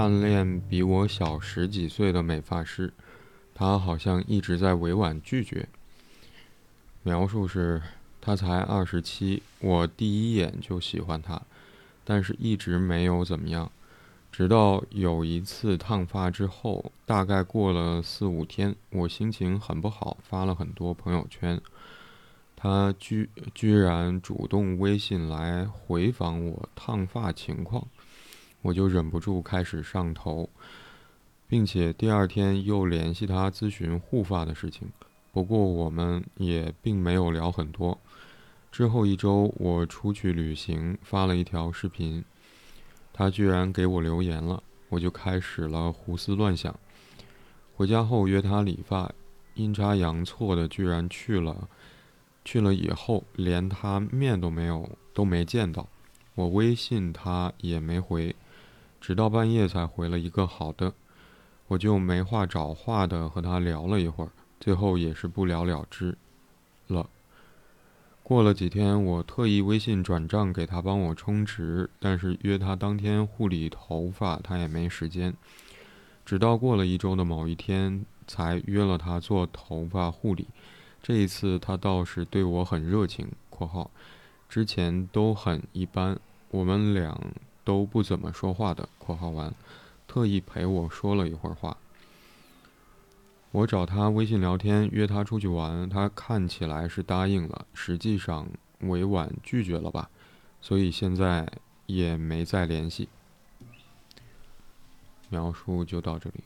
暗恋比我小十几岁的美发师，他好像一直在委婉拒绝。描述是：他才二十七，我第一眼就喜欢他，但是一直没有怎么样。直到有一次烫发之后，大概过了四五天，我心情很不好，发了很多朋友圈。他居居然主动微信来回访我烫发情况。我就忍不住开始上头，并且第二天又联系他咨询护发的事情。不过我们也并没有聊很多。之后一周，我出去旅行，发了一条视频，他居然给我留言了，我就开始了胡思乱想。回家后约他理发，阴差阳错的居然去了。去了以后，连他面都没有，都没见到。我微信他也没回。直到半夜才回了一个好的，我就没话找话的和他聊了一会儿，最后也是不了了之了。过了几天，我特意微信转账给他帮我充值，但是约他当天护理头发，他也没时间。直到过了一周的某一天，才约了他做头发护理。这一次他倒是对我很热情（括号之前都很一般），我们俩。都不怎么说话的（括号完），特意陪我说了一会儿话。我找他微信聊天，约他出去玩，他看起来是答应了，实际上委婉拒绝了吧，所以现在也没再联系。描述就到这里。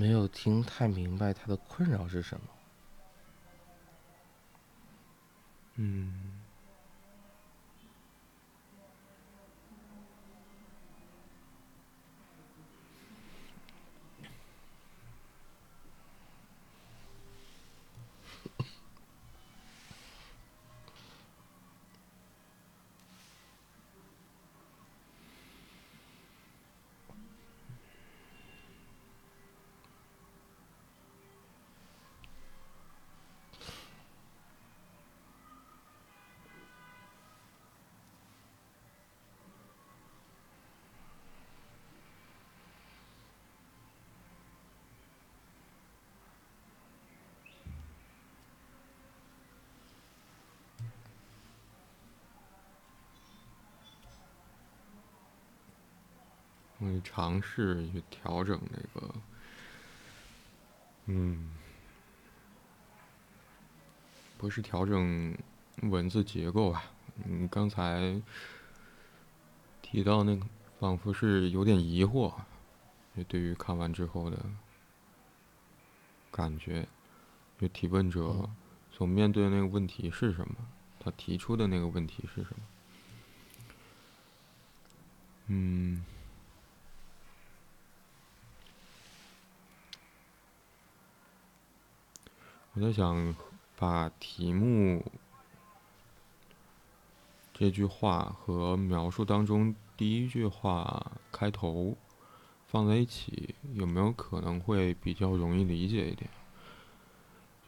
没有听太明白他的困扰是什么。嗯。会尝试去调整那个，嗯，不是调整文字结构啊。嗯，刚才提到那个，仿佛是有点疑惑，就对于看完之后的感觉，就提问者所面对的那个问题是什么？他提出的那个问题是什么？嗯。我在想，把题目这句话和描述当中第一句话开头放在一起，有没有可能会比较容易理解一点？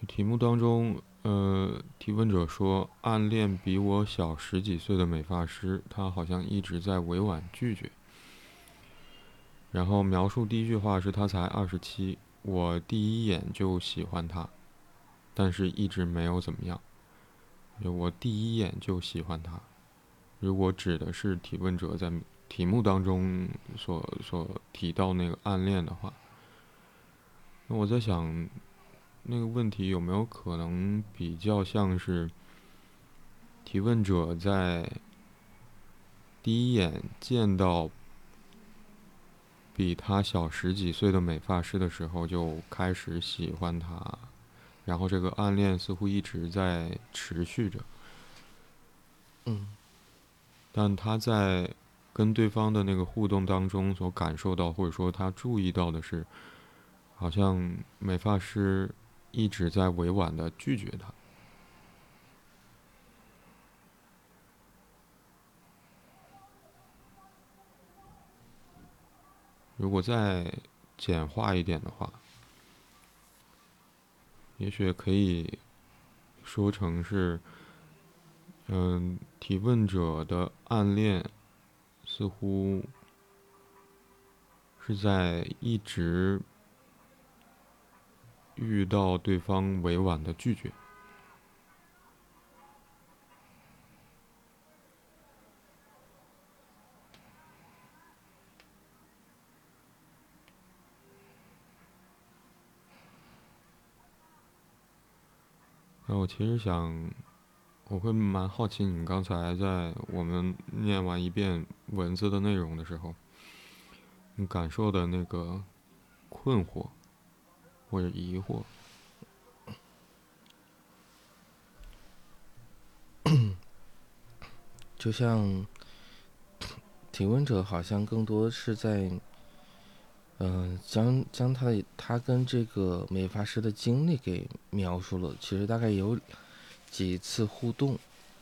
题目当中，呃，提问者说暗恋比我小十几岁的美发师，他好像一直在委婉拒绝。然后描述第一句话是他才二十七，我第一眼就喜欢他。但是一直没有怎么样。我第一眼就喜欢他。如果指的是提问者在题目当中所所提到那个暗恋的话，那我在想，那个问题有没有可能比较像是提问者在第一眼见到比他小十几岁的美发师的时候就开始喜欢他，然后这个暗恋似乎一直在持续着。嗯，但他在跟对方的那个互动当中所感受到，或者说他注意到的是，好像美发师一直在委婉的拒绝他。如果再简化一点的话，也许可以说成是，嗯，提问者的暗恋似乎是在一直遇到对方委婉的拒绝。那我其实想，我会蛮好奇你刚才在我们念完一遍文字的内容的时候，你感受的那个困惑或者疑惑。就像 提问者好像更多是在，嗯、将将他的他跟这个美发师的经历给描述了。其实大概有几次互动，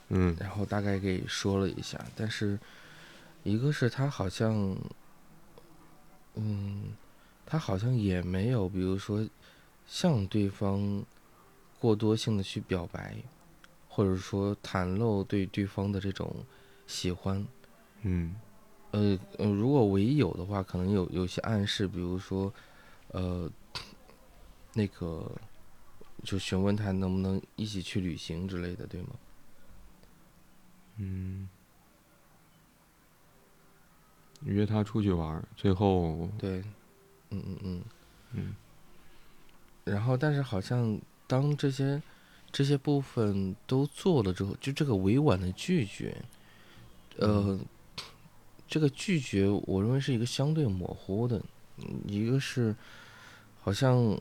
嗯然后大概给说了一下，但是一个是他好像，嗯，他好像也没有，比如说向对方过多性的去表白，或者说袒露对对方的这种喜欢。嗯呃呃，如果唯一有的话，可能有有些暗示，比如说，呃，那个就询问他能不能一起去旅行之类的，对吗？嗯，约他出去玩，最后对，嗯嗯嗯。嗯然后，但是好像当这些这些部分都做了之后，就这个委婉的拒绝，呃，这个拒绝，我认为是一个相对模糊的，嗯一个是好像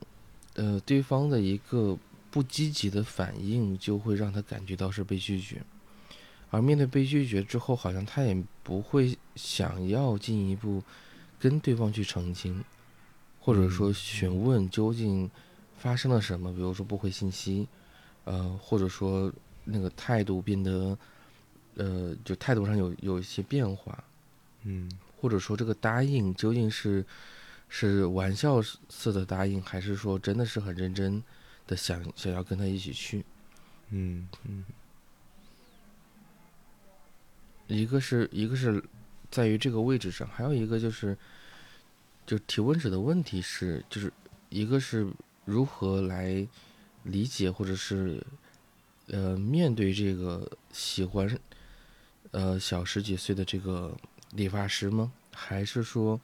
呃对方的一个不积极的反应，就会让他感觉到是被拒绝，而面对被拒绝之后，好像他也不会想要进一步跟对方去澄清，或者说嗯。询问究竟发生了什么，比如说不回信息，呃，或者说那个态度变得，呃，就态度上有有一些变化，嗯或者说这个答应究竟是是玩笑似的答应，还是说真的是很认真的想想要跟他一起去？嗯嗯一个是一个是在于这个位置上，还有一个就是，就提问者的问题是，就是一个是如何来理解或者是呃面对这个喜欢呃小十几岁的这个理发师吗？还是说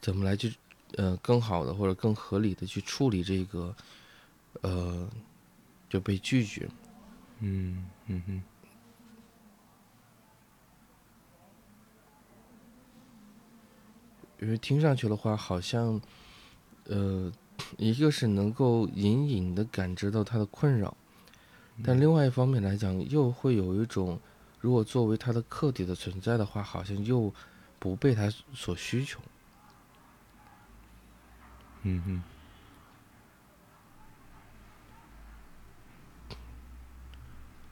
怎么来去呃更好的或者更合理的去处理这个呃就被拒绝？嗯嗯嗯因为听上去的话，好像，呃，一个是能够隐隐的感知到他的困扰，但另外一方面来讲，又会有一种，如果作为他的客体的存在的话，好像又不被他所需求。嗯哼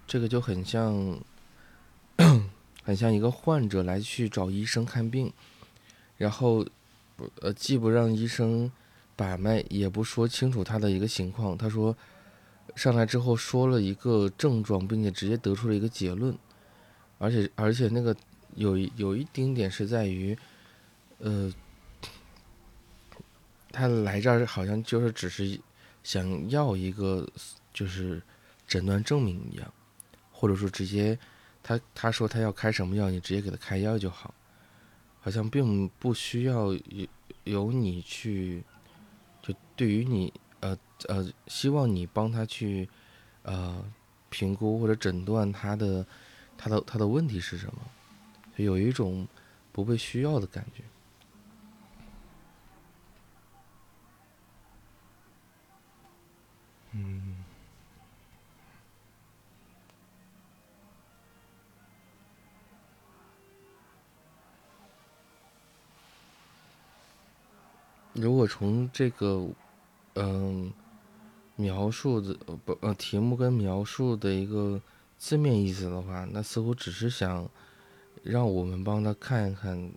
这个就很像，很像一个患者来去找医生看病，然后，不呃，既不让医生把脉，也不说清楚他的一个情况。他说，上来之后说了一个症状，并且直接得出了一个结论，而且而且那个有有一丁点是在于，呃，他来这儿好像就是只是想要一个就是诊断证明一样。或者说直接他他说他要开什么药，你直接给他开药就好，好像并不需要由由你去，就对于你呃呃，希望你帮他去呃评估或者诊断他的他的他的问题是什么，有一种不被需要的感觉。嗯。如果从这个，嗯，描述的不呃题目跟描述的一个字面意思的话，那似乎只是想让我们帮他看一看，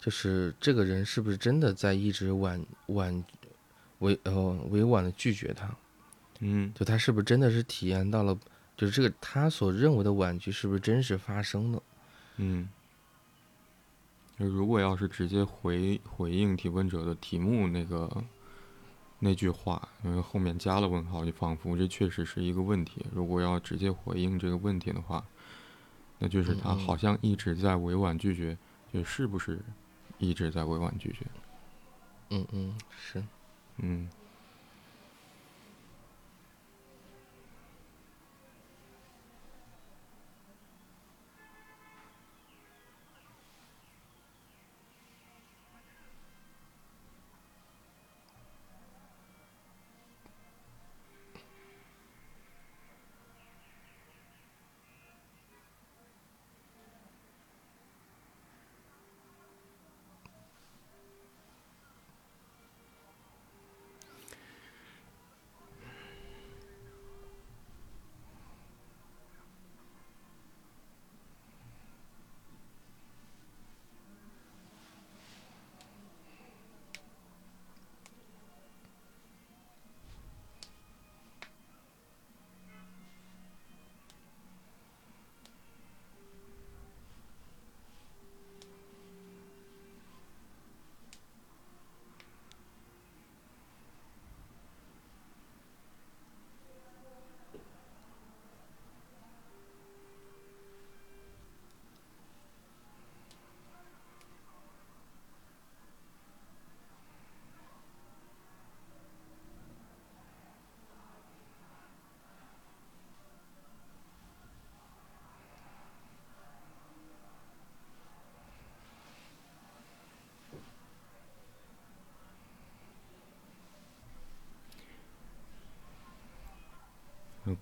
就是这个人是不是真的在一直婉婉委呃委婉的拒绝他，嗯，就他是不是真的是体验到了，就是这个他所认为的婉拒是不是真实发生的，嗯。如果要是直接回回应提问者的题目那个那句话，因为后面加了问号，就仿佛这确实是一个问题。如果要直接回应这个问题的话，那就是他好像一直在委婉拒绝，就是不是一直在委婉拒绝？嗯嗯，是，嗯。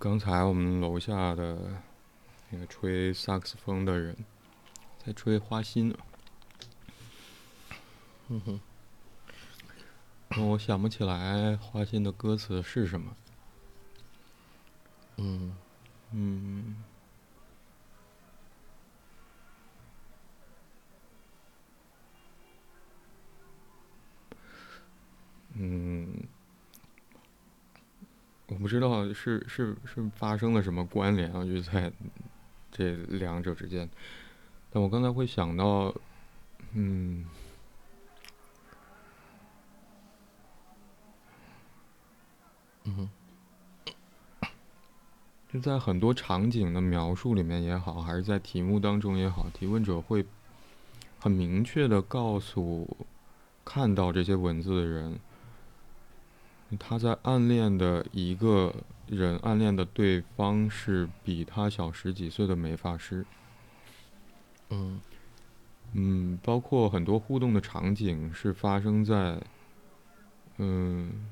刚才我们楼下的那个吹萨克斯风的人在吹花心，嗯哼，我想不起来花心的歌词是什么。嗯嗯嗯。我不知道是是是发生了什么关联啊，就在这两者之间。但我刚才会想到，嗯，嗯，就在很多场景的描述里面也好，还是在题目当中也好，提问者会很明确的告诉看到这些文字的人。他在暗恋的一个人，暗恋的对方是比他小十几岁的美发师。嗯，嗯，包括很多互动的场景是发生在，嗯，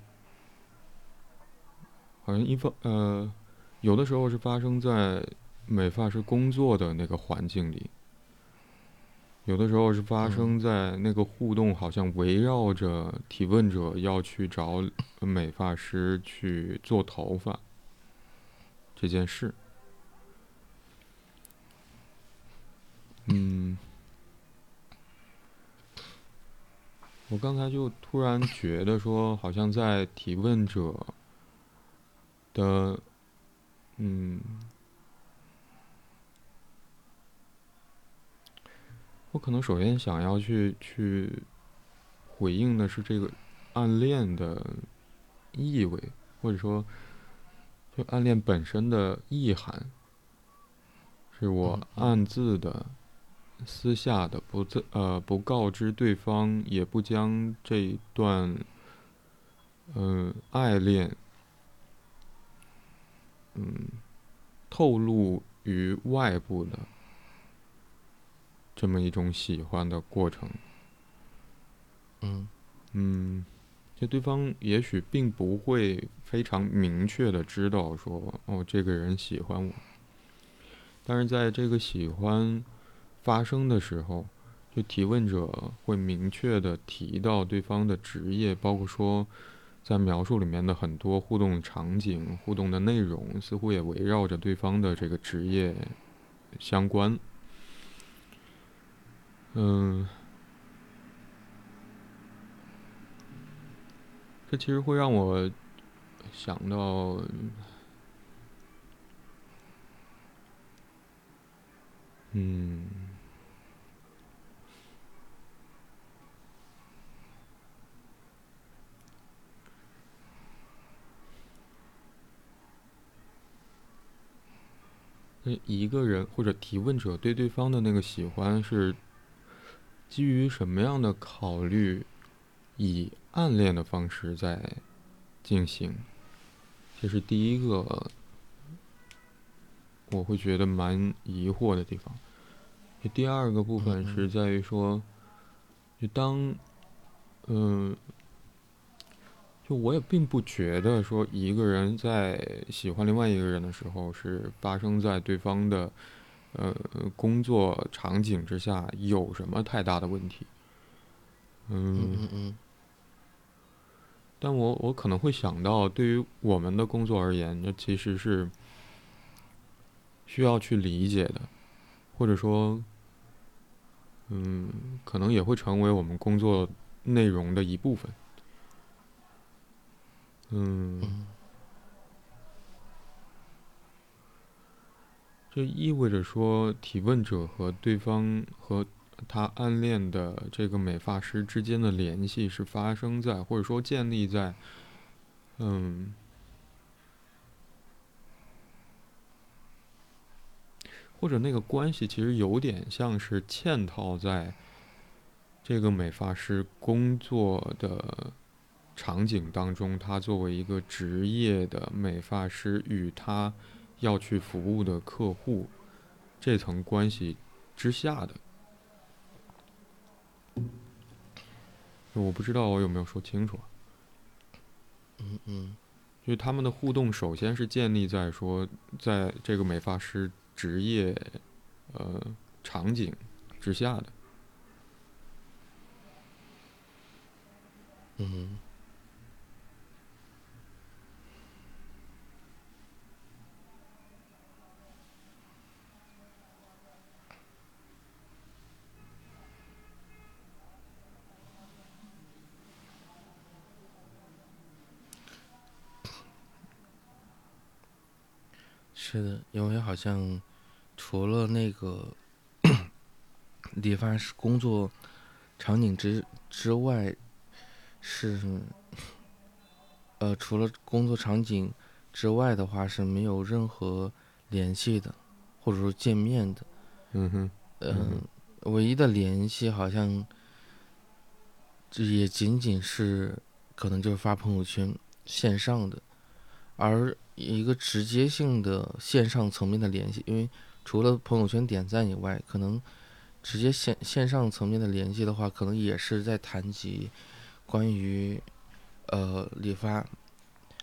好像一方呃，有的时候是发生在美发师工作的那个环境里。有的时候是发生在那个互动，好像围绕着提问者要去找美发师去做头发这件事。嗯，我刚才就突然觉得说，好像在提问者的，嗯。我可能首先想要去去回应的是这个暗恋的意味，或者说就暗恋本身的意涵是我暗自的、私下的，不自呃不告知对方，也不将这一段嗯、爱恋嗯透露于外部的这么一种喜欢的过程。嗯嗯，就对方也许并不会非常明确的知道说，哦，这个人喜欢我。但是在这个喜欢发生的时候，就提问者会明确的提到对方的职业，包括说，在描述里面的很多互动场景、互动的内容，似乎也围绕着对方的这个职业相关。嗯。这其实会让我想到，嗯，那一个人或者提问者对对方的那个喜欢是基于什么样的考虑？以暗恋的方式在进行，这是第一个我会觉得蛮疑惑的地方。第二个部分是在于说，就当，嗯，就我也并不觉得说一个人在喜欢另外一个人的时候是发生在对方的呃工作场景之下有什么太大的问题。嗯嗯嗯。但我我可能会想到，对于我们的工作而言，这其实是需要去理解的，或者说，嗯，可能也会成为我们工作内容的一部分。嗯，这意味着说，提问者和对方和。他暗恋的这个美发师之间的联系是发生在，或者说建立在，嗯，或者那个关系其实有点像是嵌套在这个美发师工作的场景当中，他作为一个职业的美发师与他要去服务的客户这层关系之下的。我不知道我有没有说清楚。嗯嗯，就他们的互动，首先是建立在说，在这个美发师职业，呃，场景之下的。嗯。是的，因为好像除了那个 理发师工作场景之之外，是呃，除了工作场景之外的话是没有任何联系的，或者说见面的。嗯哼。嗯，唯一的联系好像这也仅仅是可能就是发朋友圈线上的，而。一个直接性的线上层面的联系，因为除了朋友圈点赞以外，可能直接线线上层面的联系的话，可能也是在谈及关于呃理发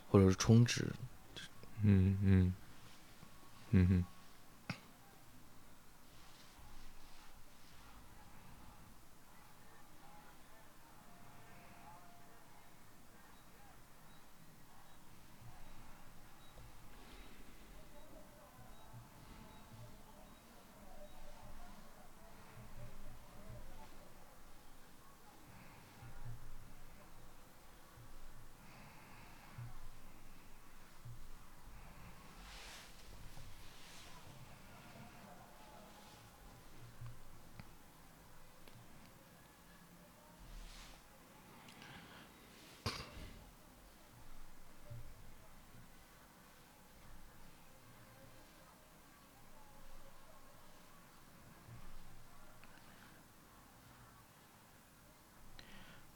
或者是充值。嗯嗯嗯哼。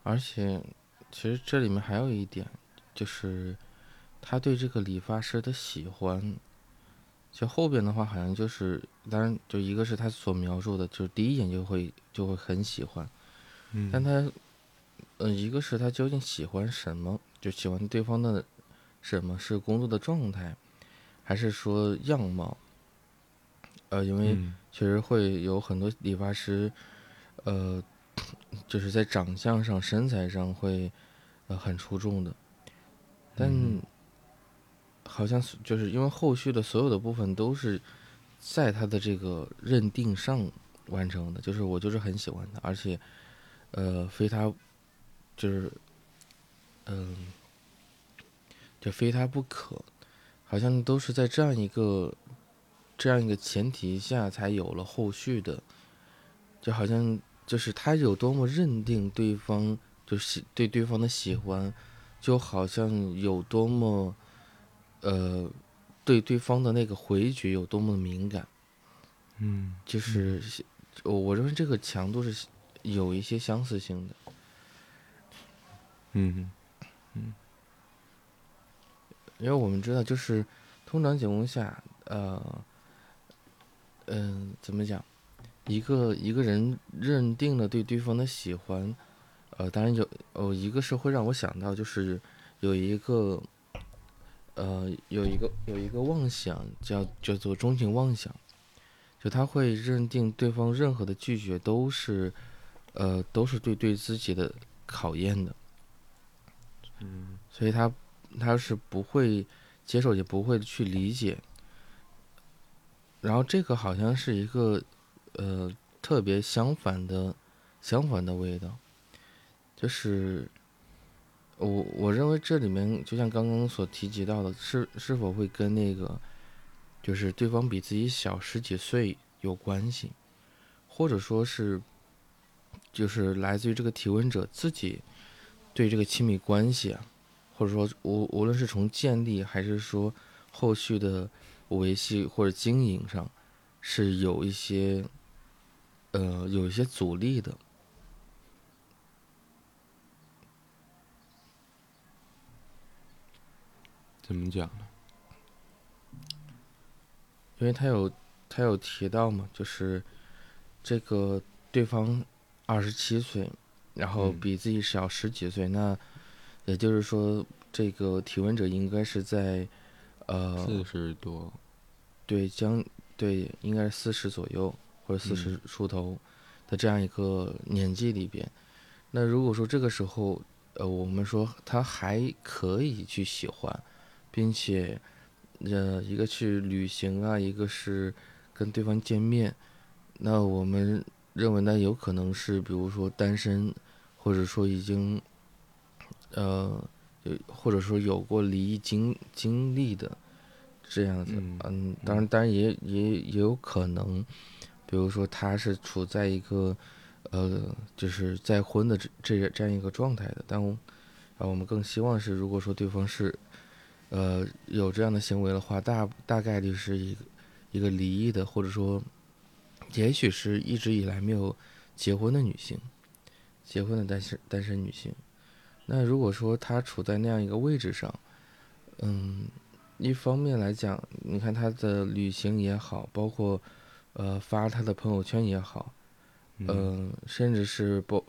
而且，其实这里面还有一点，就是他对这个理发师的喜欢。就后边的话，好像就是，当然，就一个是他所描述的，就是第一眼就会就会很喜欢。嗯。但他，呃，一个是他究竟喜欢什么？就喜欢对方的什么是工作的状态，还是说样貌？呃，因为其实会有很多理发师，呃。就是在长相上、身材上会，呃，很出众的，但好像就是因为后续的所有的部分都是在他的这个认定上完成的，就是我就是很喜欢他，而且，呃，非他，就是，嗯，就非他不可，好像都是在这样一个这样一个前提下才有了后续的，就好像。就是他有多么认定对方，就是对对方的喜欢，就好像有多么，呃，对对方的那个回绝有多么敏感。嗯，就是我我认为这个强度是有一些相似性的。嗯嗯，因为我们知道，就是通常情况下，呃，嗯，怎么讲？一个一个人认定了对对方的喜欢，呃，当然有哦，一个是会让我想到，就是有一个，呃，有一个有一个妄想叫叫做钟情妄想，就他会认定对方任何的拒绝都是，呃，都是对对自己的考验的，嗯，所以他他是不会接受，也不会去理解，然后这个好像是一个。呃，特别相反的，相反的味道，就是我我认为这里面就像刚刚所提及到的，是是否会跟那个，就是对方比自己小十几岁有关系，或者说是，就是来自于这个提问者自己对这个亲密关系啊，或者说无无论是从建立还是说后续的维系或者经营上，是有一些。呃，有一些阻力的，怎么讲呢？因为他有他有提到嘛，就是这个对方二十七岁，然后比自己小十几岁，那也就是说，这个提问者应该是在呃四十多，对，将对，应该是四十左右。或者四十出头的这样一个年纪里边，那如果说这个时候，呃，我们说他还可以去喜欢，并且，呃，一个去旅行啊，一个是跟对方见面，那我们认为呢，有可能是比如说单身，或者说已经，呃，或者说有过离异经经历的这样子，嗯，当然，当然也也也有可能。比如说，他是处在一个，呃，就是再婚的这这这样一个状态的，但，啊，我们更希望是，如果说对方是，呃，有这样的行为的话，大大概率是一个一个离异的，或者说，也许是一直以来没有结婚的女性，结婚的单身单身女性。那如果说他处在那样一个位置上，嗯，一方面来讲，你看他的旅行也好，包括。呃，发他的朋友圈也好，嗯，甚至是不，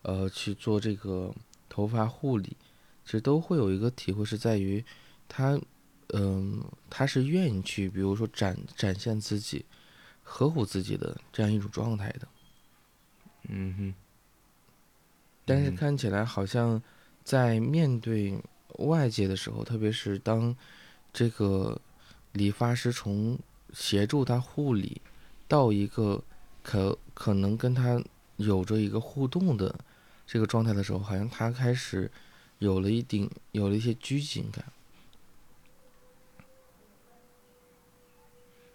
呃，去做这个头发护理，其实都会有一个体会，是在于他，嗯，他是愿意去，比如说展展现自己，呵护自己的这样一种状态的，嗯哼。但是看起来好像在面对外界的时候，特别是当这个理发师从协助他护理。到一个可可能跟他有着一个互动的这个状态的时候，好像他开始有了一定有了一些拘谨感，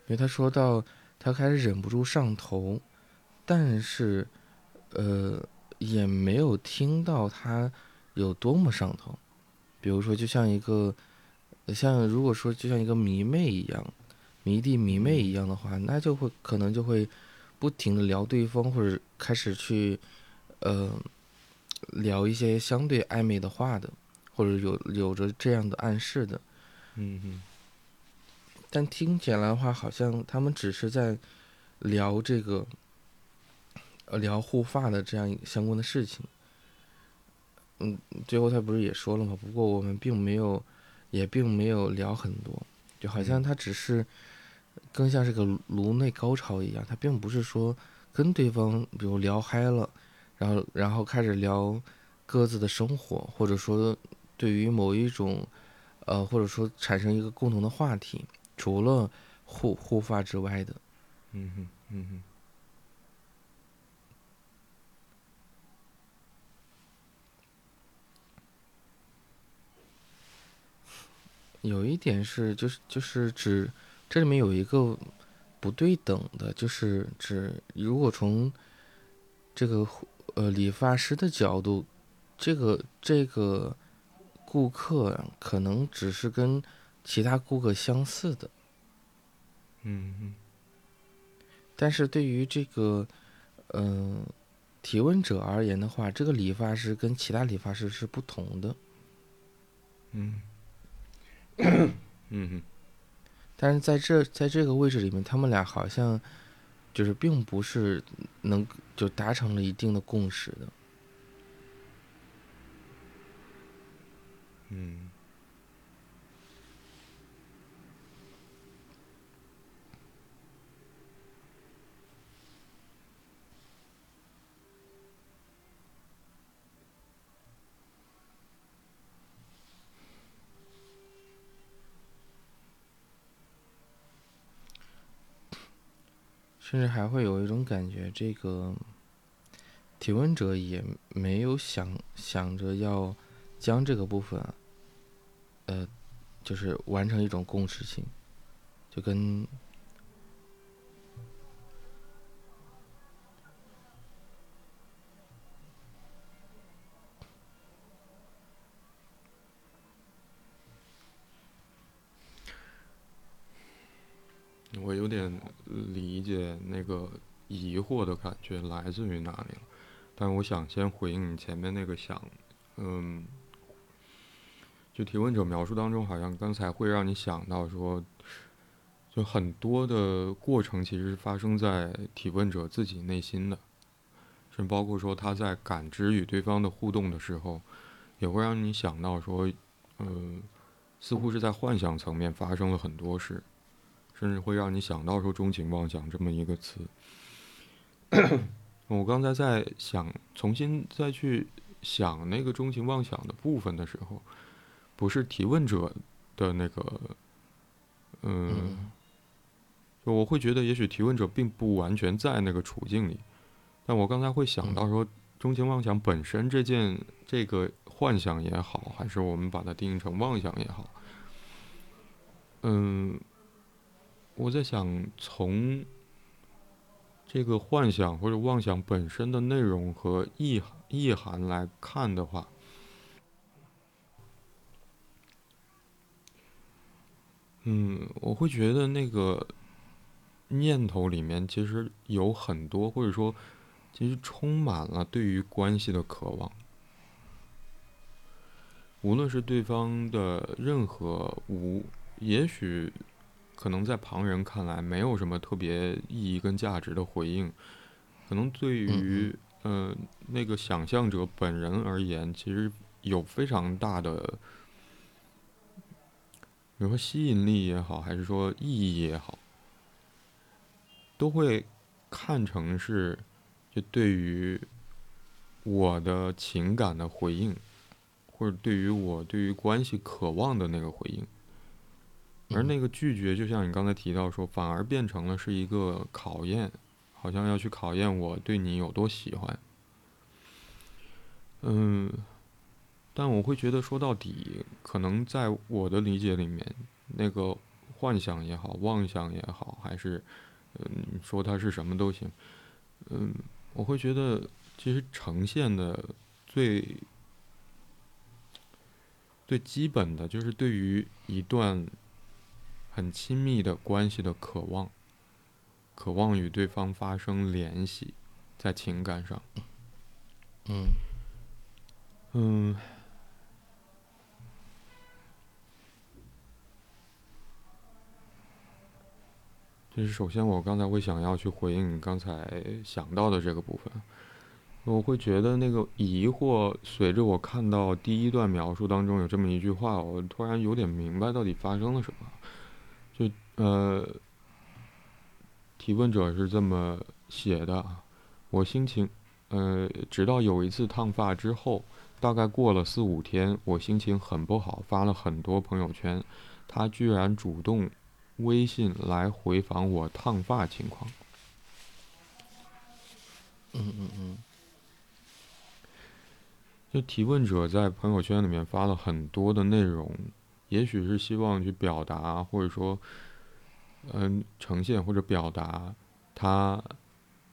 因为他说到他开始忍不住上头，但是呃也没有听到他有多么上头，比如说就像一个像如果说就像一个迷妹一样。迷弟迷妹一样的话，那就会可能就会不停的聊对方，或者开始去，呃，聊一些相对暧昧的话的，或者有有着这样的暗示的。嗯嗯但听起来的话，好像他们只是在聊这个，呃，聊护发的这样相关的事情。嗯，最后他不是也说了吗？不过我们并没有，也并没有聊很多，就好像他只是更像是个颅内高潮一样，他并不是说跟对方比如聊嗨了，然后然后开始聊各自的生活，或者说对于某一种，呃，或者说产生一个共同的话题。除了护护发之外的，嗯哼嗯哼，有一点是就是就是指这里面有一个不对等的，就是指如果从这个呃理发师的角度，这个这个顾客可能只是跟。其他顾客相似的，嗯嗯，但是对于这个，嗯，提问者而言的话，这个理发师跟其他理发师是不同的，嗯，嗯但是在这在这个位置里面，他们俩好像就是并不是能就达成了一定的共识的，嗯。甚至还会有一种感觉，这个提问者也没有想想着要将这个部分，呃，就是完成一种共识性，就跟。我有点理解那个疑惑的感觉来自于哪里了，但我想先回应你前面那个想，嗯，就提问者描述当中，好像刚才会让你想到说，就很多的过程其实是发生在提问者自己内心的，甚至包括说他在感知与对方的互动的时候，也会让你想到说，嗯，似乎是在幻想层面发生了很多事。甚至会让你想到说“钟情妄想”这么一个词。我刚才在想，重新再去想那个钟情妄想的部分的时候，不是提问者的那个，嗯，我会觉得也许提问者并不完全在那个处境里，但我刚才会想到说，钟情妄想本身这件这个幻想也好，还是我们把它定义成妄想也好，嗯。我在想，从这个幻想或者妄想本身的内容和意意涵来看的话，嗯，我会觉得那个念头里面其实有很多，或者说，其实充满了对于关系的渴望，无论是对方的任何无，也许。可能在旁人看来没有什么特别意义跟价值的回应，可能对于呃那个想象者本人而言，其实有非常大的，比如说吸引力也好，还是说意义也好，都会看成是就对于我的情感的回应，或者对于我对于关系渴望的那个回应。而那个拒绝，就像你刚才提到说，反而变成了是一个考验，好像要去考验我对你有多喜欢。嗯，但我会觉得说到底，可能在我的理解里面，那个幻想也好，妄想也好，还是嗯说它是什么都行，嗯，我会觉得其实呈现的最最基本的就是对于一段。很亲密的关系的渴望，渴望与对方发生联系，在情感上，嗯，嗯，就是首先，我刚才会想要去回应你刚才想到的这个部分，我会觉得那个疑惑随着我看到第一段描述当中有这么一句话，我突然有点明白到底发生了什么。就呃，提问者是这么写的啊：我心情，呃，直到有一次烫发之后。大概过了四五天，我心情很不好，发了很多朋友圈，他居然主动微信来回访我烫发情况。嗯嗯嗯。就提问者在朋友圈里面发了很多的内容，也许是希望去表达，或者说，嗯，呈现或者表达他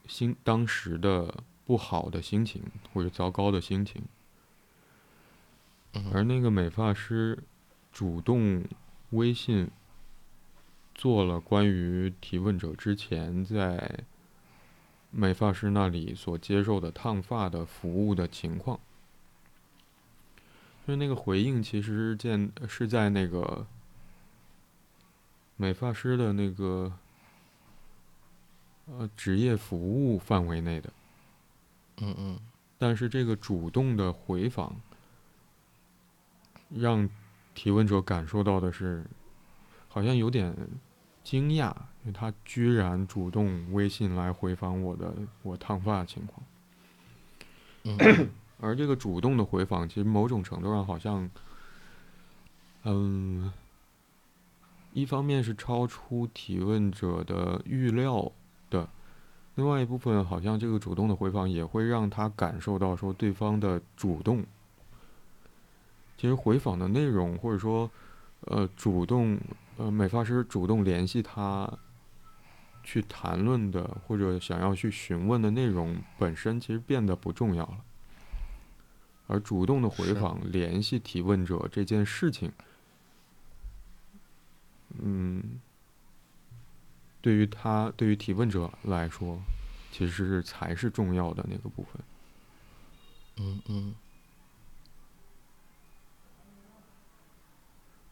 心当时的不好的心情或者糟糕的心情。而那个美发师主动微信做了关于提问者之前在美发师那里所接受的烫发的服务的情况，就那个回应其实见是在那个美发师的那个呃职业服务范围内的，嗯嗯，但是这个主动的回访。让提问者感受到的是，好像有点惊讶，因为他居然主动微信来回访我的我烫发情况。而这个主动的回访，其实某种程度上好像，嗯，一方面是超出提问者的预料的，另外一部分好像这个主动的回访也会让他感受到说对方的主动。其实回访的内容，或者说，呃，主动，呃，美发师主动联系他，去谈论的或者想要去询问的内容本身，其实变得不重要了。而主动的回访联系提问者这件事情，嗯，对于他，对于提问者来说，其实是才是重要的那个部分。嗯嗯。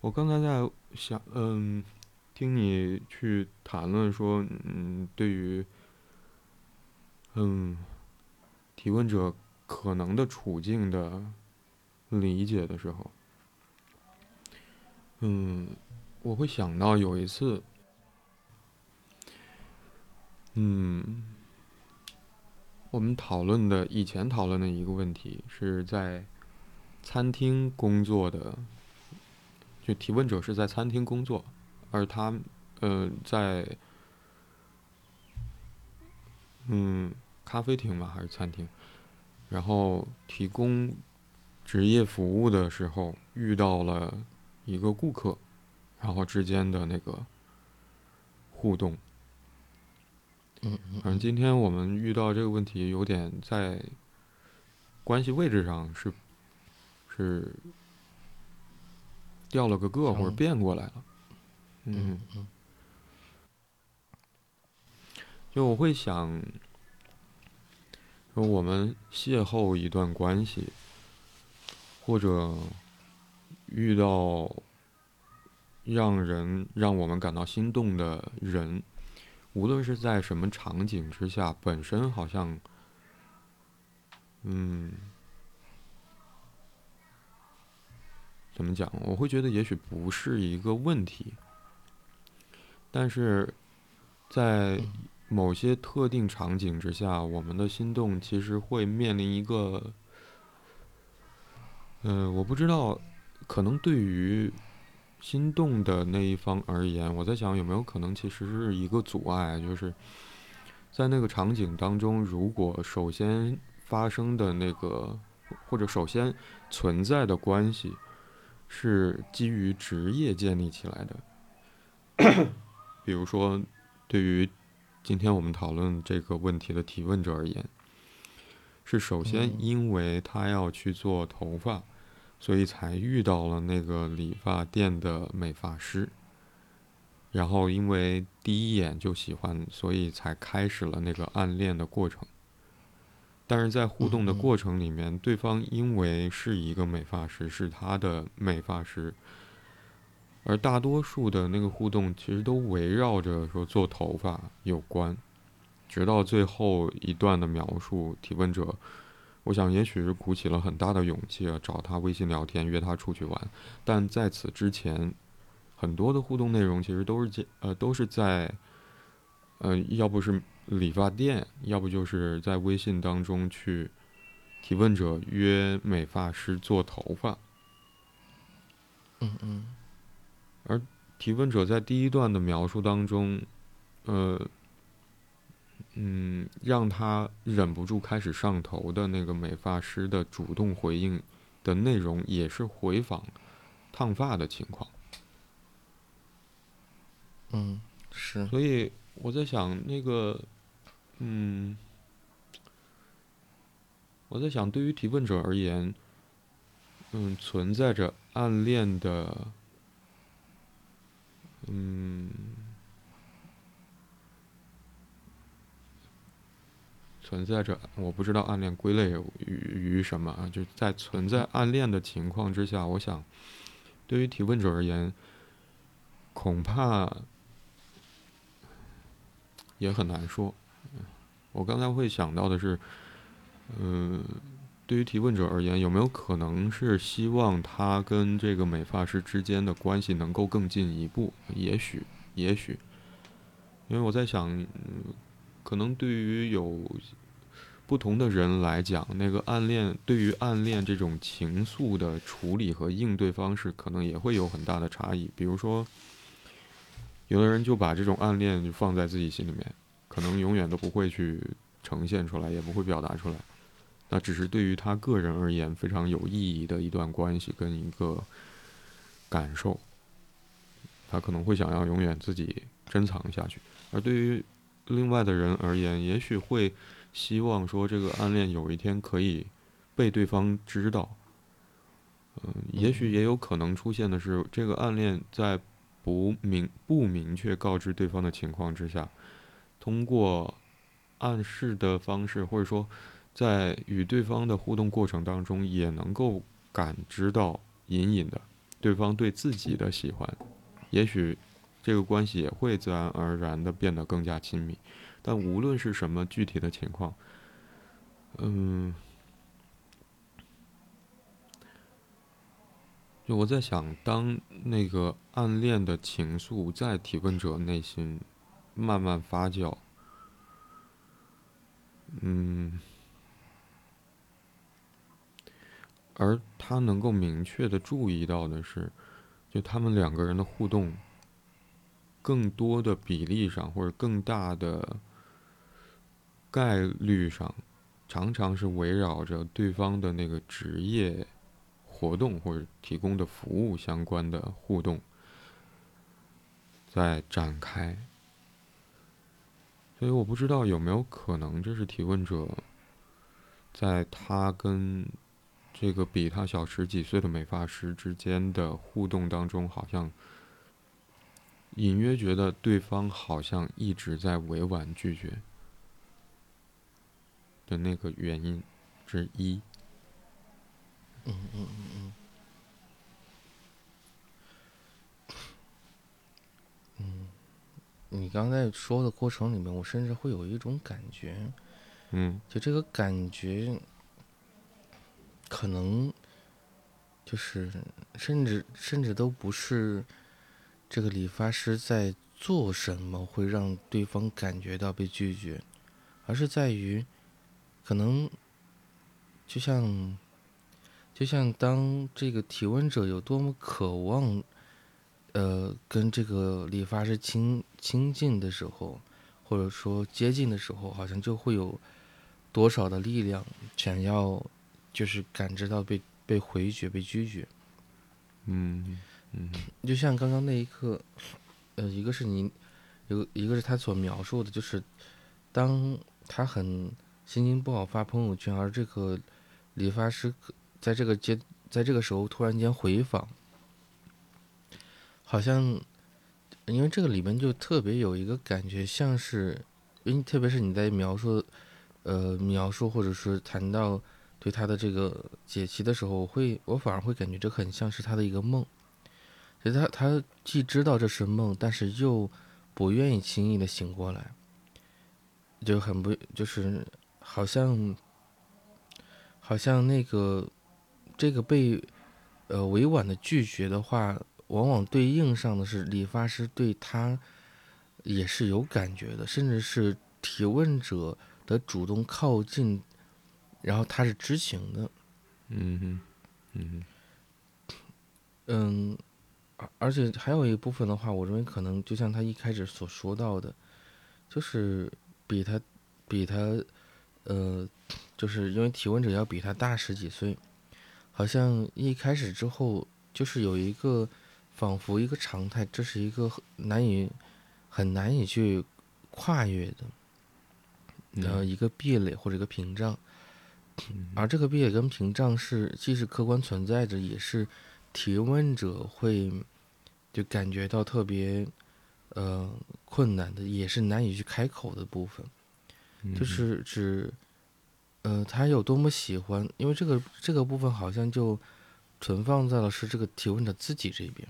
我刚才在想，嗯，听你去谈论说，嗯，对于，嗯，提问者可能的处境的理解的时候，嗯，我会想到有一次，嗯，我们讨论的以前讨论的一个问题是在餐厅工作的。就提问者是在餐厅工作，而他，呃，在，嗯，咖啡厅吧还是餐厅，然后提供职业服务的时候遇到了一个顾客，然后之间的那个互动。嗯反正今天我们遇到这个问题，有点在关系位置上是是。掉了个个或者变过来了，嗯嗯，就我会想，说我们邂逅一段关系，或者遇到让人让我们感到心动的人，无论是在什么场景之下，本身好像，嗯。怎么讲？我会觉得也许不是一个问题，但是在某些特定场景之下，我们的心动其实会面临一个，嗯，我不知道，可能对于心动的那一方而言，我在想有没有可能其实是一个阻碍，就是在那个场景当中，如果首先发生的那个，或者首先存在的关系。是基于职业建立起来的，比如说，对于今天我们讨论这个问题的提问者而言，是首先因为他要去做头发，所以才遇到了那个理发店的美发师，然后因为第一眼就喜欢，所以才开始了那个暗恋的过程。但是在互动的过程里面，对方因为是一个美发师，是他的美发师，而大多数的那个互动其实都围绕着说做头发有关，直到最后一段的描述，提问者，我想也许是鼓起了很大的勇气啊，找他微信聊天，约他出去玩，但在此之前，很多的互动内容其实都是呃都是在，呃要不是理发店，要不就是在微信当中去提问者约美发师做头发。嗯嗯。提问者在第一段的描述当中，呃，嗯，让他忍不住开始上头的那个美发师的主动回应的内容，也是回访烫发的情况。嗯，是，所以我在想，那个，嗯，我在想，对于提问者而言，嗯，存在着暗恋的，嗯，存在着我不知道暗恋归类于于什么啊，就在存在暗恋的情况之下，我想，对于提问者而言，恐怕也很难说。我刚才会想到的是，嗯、对于提问者而言，有没有可能是希望他跟这个美发师之间的关系能够更进一步？也许，也许，因为我在想，可能对于有不同的人来讲，那个暗恋对于暗恋这种情愫的处理和应对方式，可能也会有很大的差异。比如说，有的人就把这种暗恋就放在自己心里面，可能永远都不会去呈现出来，也不会表达出来。那只是对于他个人而言非常有意义的一段关系跟一个感受，他可能会想要永远自己珍藏下去。而对于另外的人而言，也许会希望说这个暗恋有一天可以被对方知道。嗯，也许也有可能出现的是，这个暗恋在不明不明确告知对方的情况之下，通过暗示的方式，或者说在与对方的互动过程当中，也能够感知到隐隐的对方对自己的喜欢，也许这个关系也会自然而然的变得更加亲密。但无论是什么具体的情况，嗯，就我在想，当那个暗恋的情愫在提问者内心慢慢发酵，嗯，而他能够明确的注意到的是，就他们两个人的互动，更多的比例上或者更大的概率上，常常是围绕着对方的那个职业活动或者提供的服务相关的互动在展开。所以我不知道有没有可能，这是提问者在他跟这个比他小十几岁的美发师之间的互动当中，好像隐约觉得对方好像一直在委婉拒绝的那个原因之一。嗯嗯嗯嗯。嗯，你刚才说的过程里面，我甚至会有一种感觉，嗯就这个感觉，可能就是甚至甚至都不是这个理发师在做什么会让对方感觉到被拒绝，而是在于可能就像就像当这个提问者有多么渴望，呃，跟这个理发师亲亲近的时候，或者说接近的时候，好像就会有多少的力量想要，就是感知到被被回绝、被拒绝。嗯嗯就像刚刚那一刻，呃，一个是你，有一个是他所描述的，就是当他很心情不好发朋友圈，而这个理发师在这个阶在这个时候突然间回访，好像因为这个里面就特别有一个感觉，像是，因为特别是你在描述，呃描述或者是谈到对他的这个解析的时候，我会我反而会感觉这很像是他的一个梦。其实他他既知道这是梦，但是又不愿意轻易的醒过来，就很不就是好像好像那个这个被呃委婉的拒绝的话，往往对应上的是理发师对他也是有感觉的，甚至是提问者的主动靠近，然后他是知情的。嗯哼，嗯哼，嗯，而而且还有一部分的话，我认为可能就像他一开始所说到的，就是比他比他呃，就是因为提问者要比他大十几岁，好像一开始之后就是有一个仿佛一个常态，这是一个难以很难以去跨越的。然后一个壁垒或者一个屏障，嗯而这个壁垒跟屏障是既是客观存在着，也是提问者会就感觉到特别呃困难的，也是难以去开口的部分，嗯。就是指呃他有多么喜欢，因为这个这个部分好像就存放在了是这个提问者自己这边，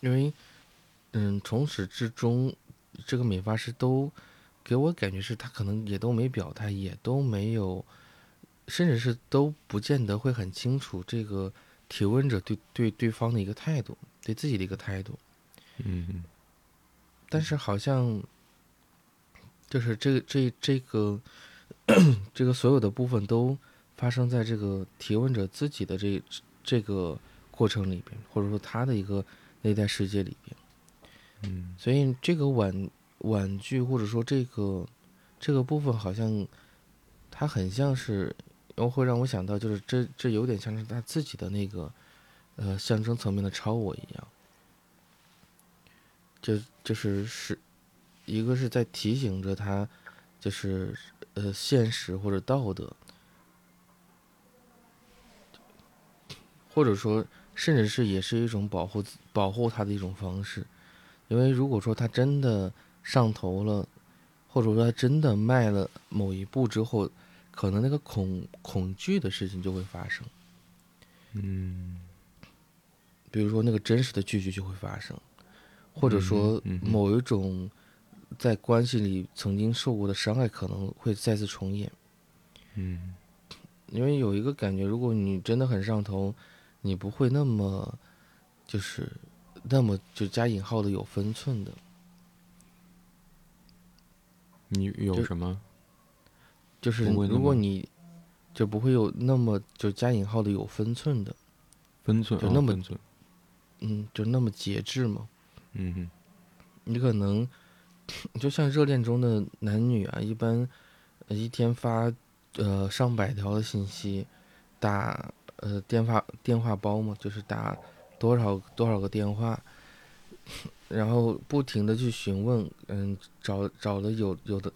因为嗯从始至终这个美发师都。给我感觉是他可能也都没表态，也都没有，甚至是都不见得会很清楚这个提问者对对对方的一个态度，对自己的一个态度。嗯，但是好像就是这个这这个 这个所有的部分都发生在这个提问者自己的这这个过程里边，或者说他的一个内在世界里边。嗯所以这个婉婉拒或者说这个这个部分好像它很像是，然后会让我想到就是这这有点像是他自己的那个呃象征层面的超我一样，就就是是一个是在提醒着他，就是呃现实或者道德，或者说甚至是也是一种保护保护他的一种方式。因为如果说他真的上头了，或者说他真的迈了某一步之后，可能那个恐恐惧的事情就会发生，嗯比如说那个真实的拒绝就会发生，或者说某一种在关系里曾经受过的伤害可能会再次重演。嗯因为有一个感觉，如果你真的很上头，你不会那么就是那么就加引号的有分寸的。你有就什么？就是如果你就不会有那么就加引号的有分寸的，分寸哦就那么分寸嗯，就那么节制嘛。嗯哼你可能就像热恋中的男女啊，一般呃一天发呃上百条的信息，打呃电话电话包嘛，就是打多少多少个电话，然后不停的去询问，嗯，找找的有有的，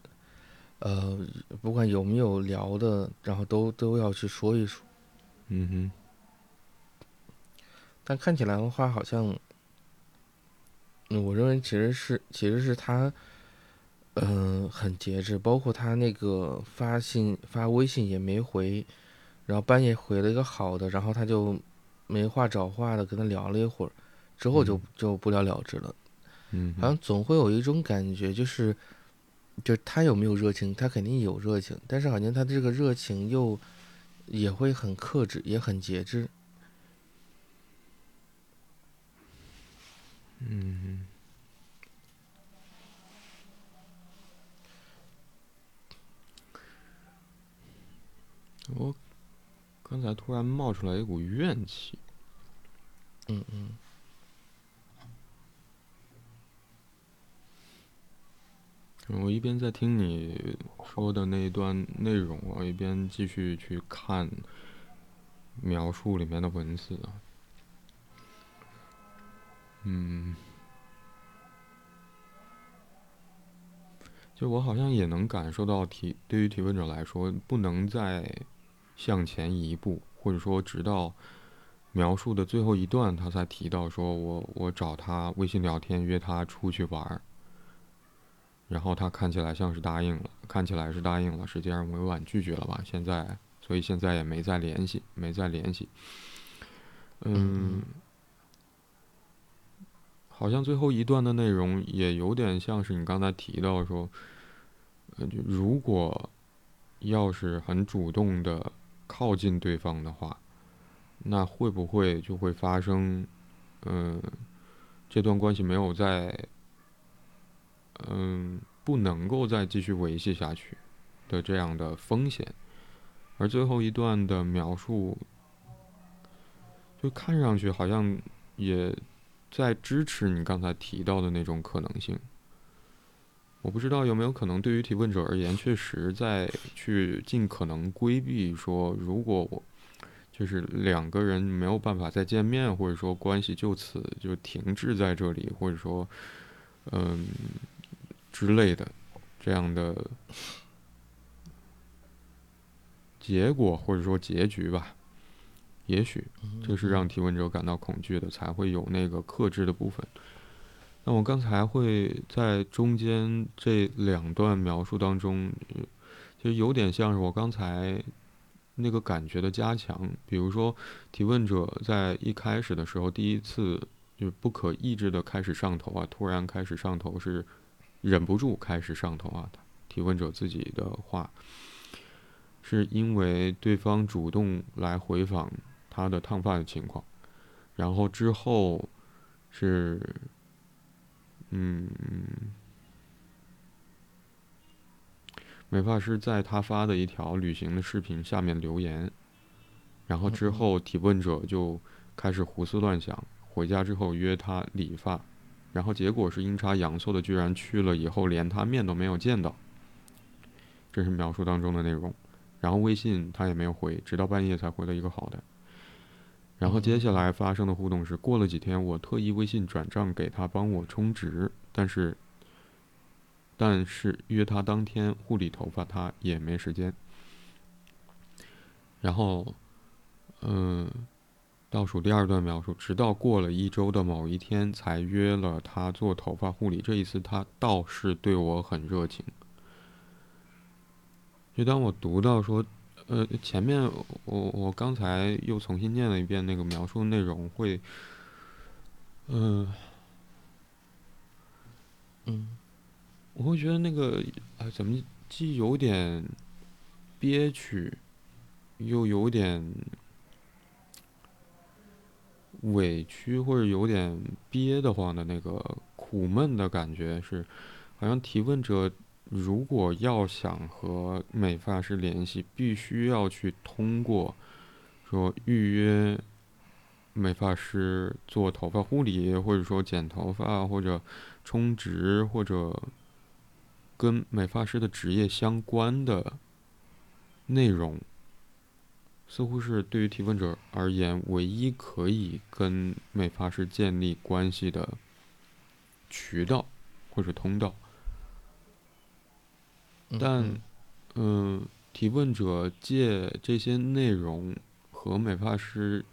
呃，不管有没有聊的，然后都都要去说一说。嗯哼但看起来的话，好像，嗯，我认为其实是其实是他，嗯、很节制，包括他那个发信发微信也没回，然后半夜回了一个好的，然后他就没话找话的跟他聊了一会儿，之后就嗯就不了了之了。嗯，好像总会有一种感觉，就是，就是他有没有热情，他肯定有热情，但是好像他这个热情又也会很克制，也很节制。嗯哼，我刚才突然冒出来一股怨气。嗯嗯我一边在听你说的那一段内容我，一边继续去看描述里面的文字啊。嗯，就我好像也能感受到提对于提问者来说，不能再向前一步，或者说直到描述的最后一段，他才提到说我我找他微信聊天约他出去玩儿。然后他看起来像是答应了，看起来是答应了，实际上委婉拒绝了吧？现在，所以现在也没再联系，没再联系。嗯，好像最后一段的内容也有点像是你刚才提到说，呃，就如果要是很主动的靠近对方的话，那会不会就会发生，嗯，这段关系没有在，嗯。不能够再继续维系下去的这样的风险，而最后一段的描述，就看上去好像也在支持你刚才提到的那种可能性。我不知道有没有可能，对于提问者而言，确实在去尽可能规避说，如果我就是两个人没有办法再见面，或者说关系就此就停滞在这里，或者说，嗯。之类的，这样的结果或者说结局吧，也许这是让提问者感到恐惧的，才会有那个克制的部分。那我刚才会在中间这两段描述当中，其实有点像是我刚才那个感觉的加强。比如说，提问者在一开始的时候，第一次就不可抑制的开始上头啊，突然开始上头是。忍不住开始上头啊！提问者自己的话，是因为对方主动来回访他的烫发的情况，然后之后是，嗯，美发师在他发的一条旅行的视频下面留言，然后之后提问者就开始胡思乱想，回家之后约他理发。然后结果是阴差阳错的，居然去了以后连他面都没有见到。这是描述当中的内容。然后微信他也没有回，直到半夜才回了一个好的。然后接下来发生的互动是，过了几天我特意微信转账给他帮我充值，但是，但是约他当天护理头发他也没时间。然后，嗯。倒数第二段描述，直到过了一周的某一天，才约了他做头发护理。这一次他倒是对我很热情。就当我读到说，呃，前面我我刚才又重新念了一遍那个描述内容，会，嗯，嗯，我会觉得那个啊，怎么既有点憋屈，又有点。委屈或者有点憋得慌的那个苦闷的感觉是，好像提问者如果要想和美发师联系，必须要去通过说预约美发师做头发护理，或者说剪头发，或者充值，或者跟美发师的职业相关的内容。似乎是对于提问者而言，唯一可以跟美发师建立关系的渠道或者通道。但，嗯，提问者借这些内容和美发师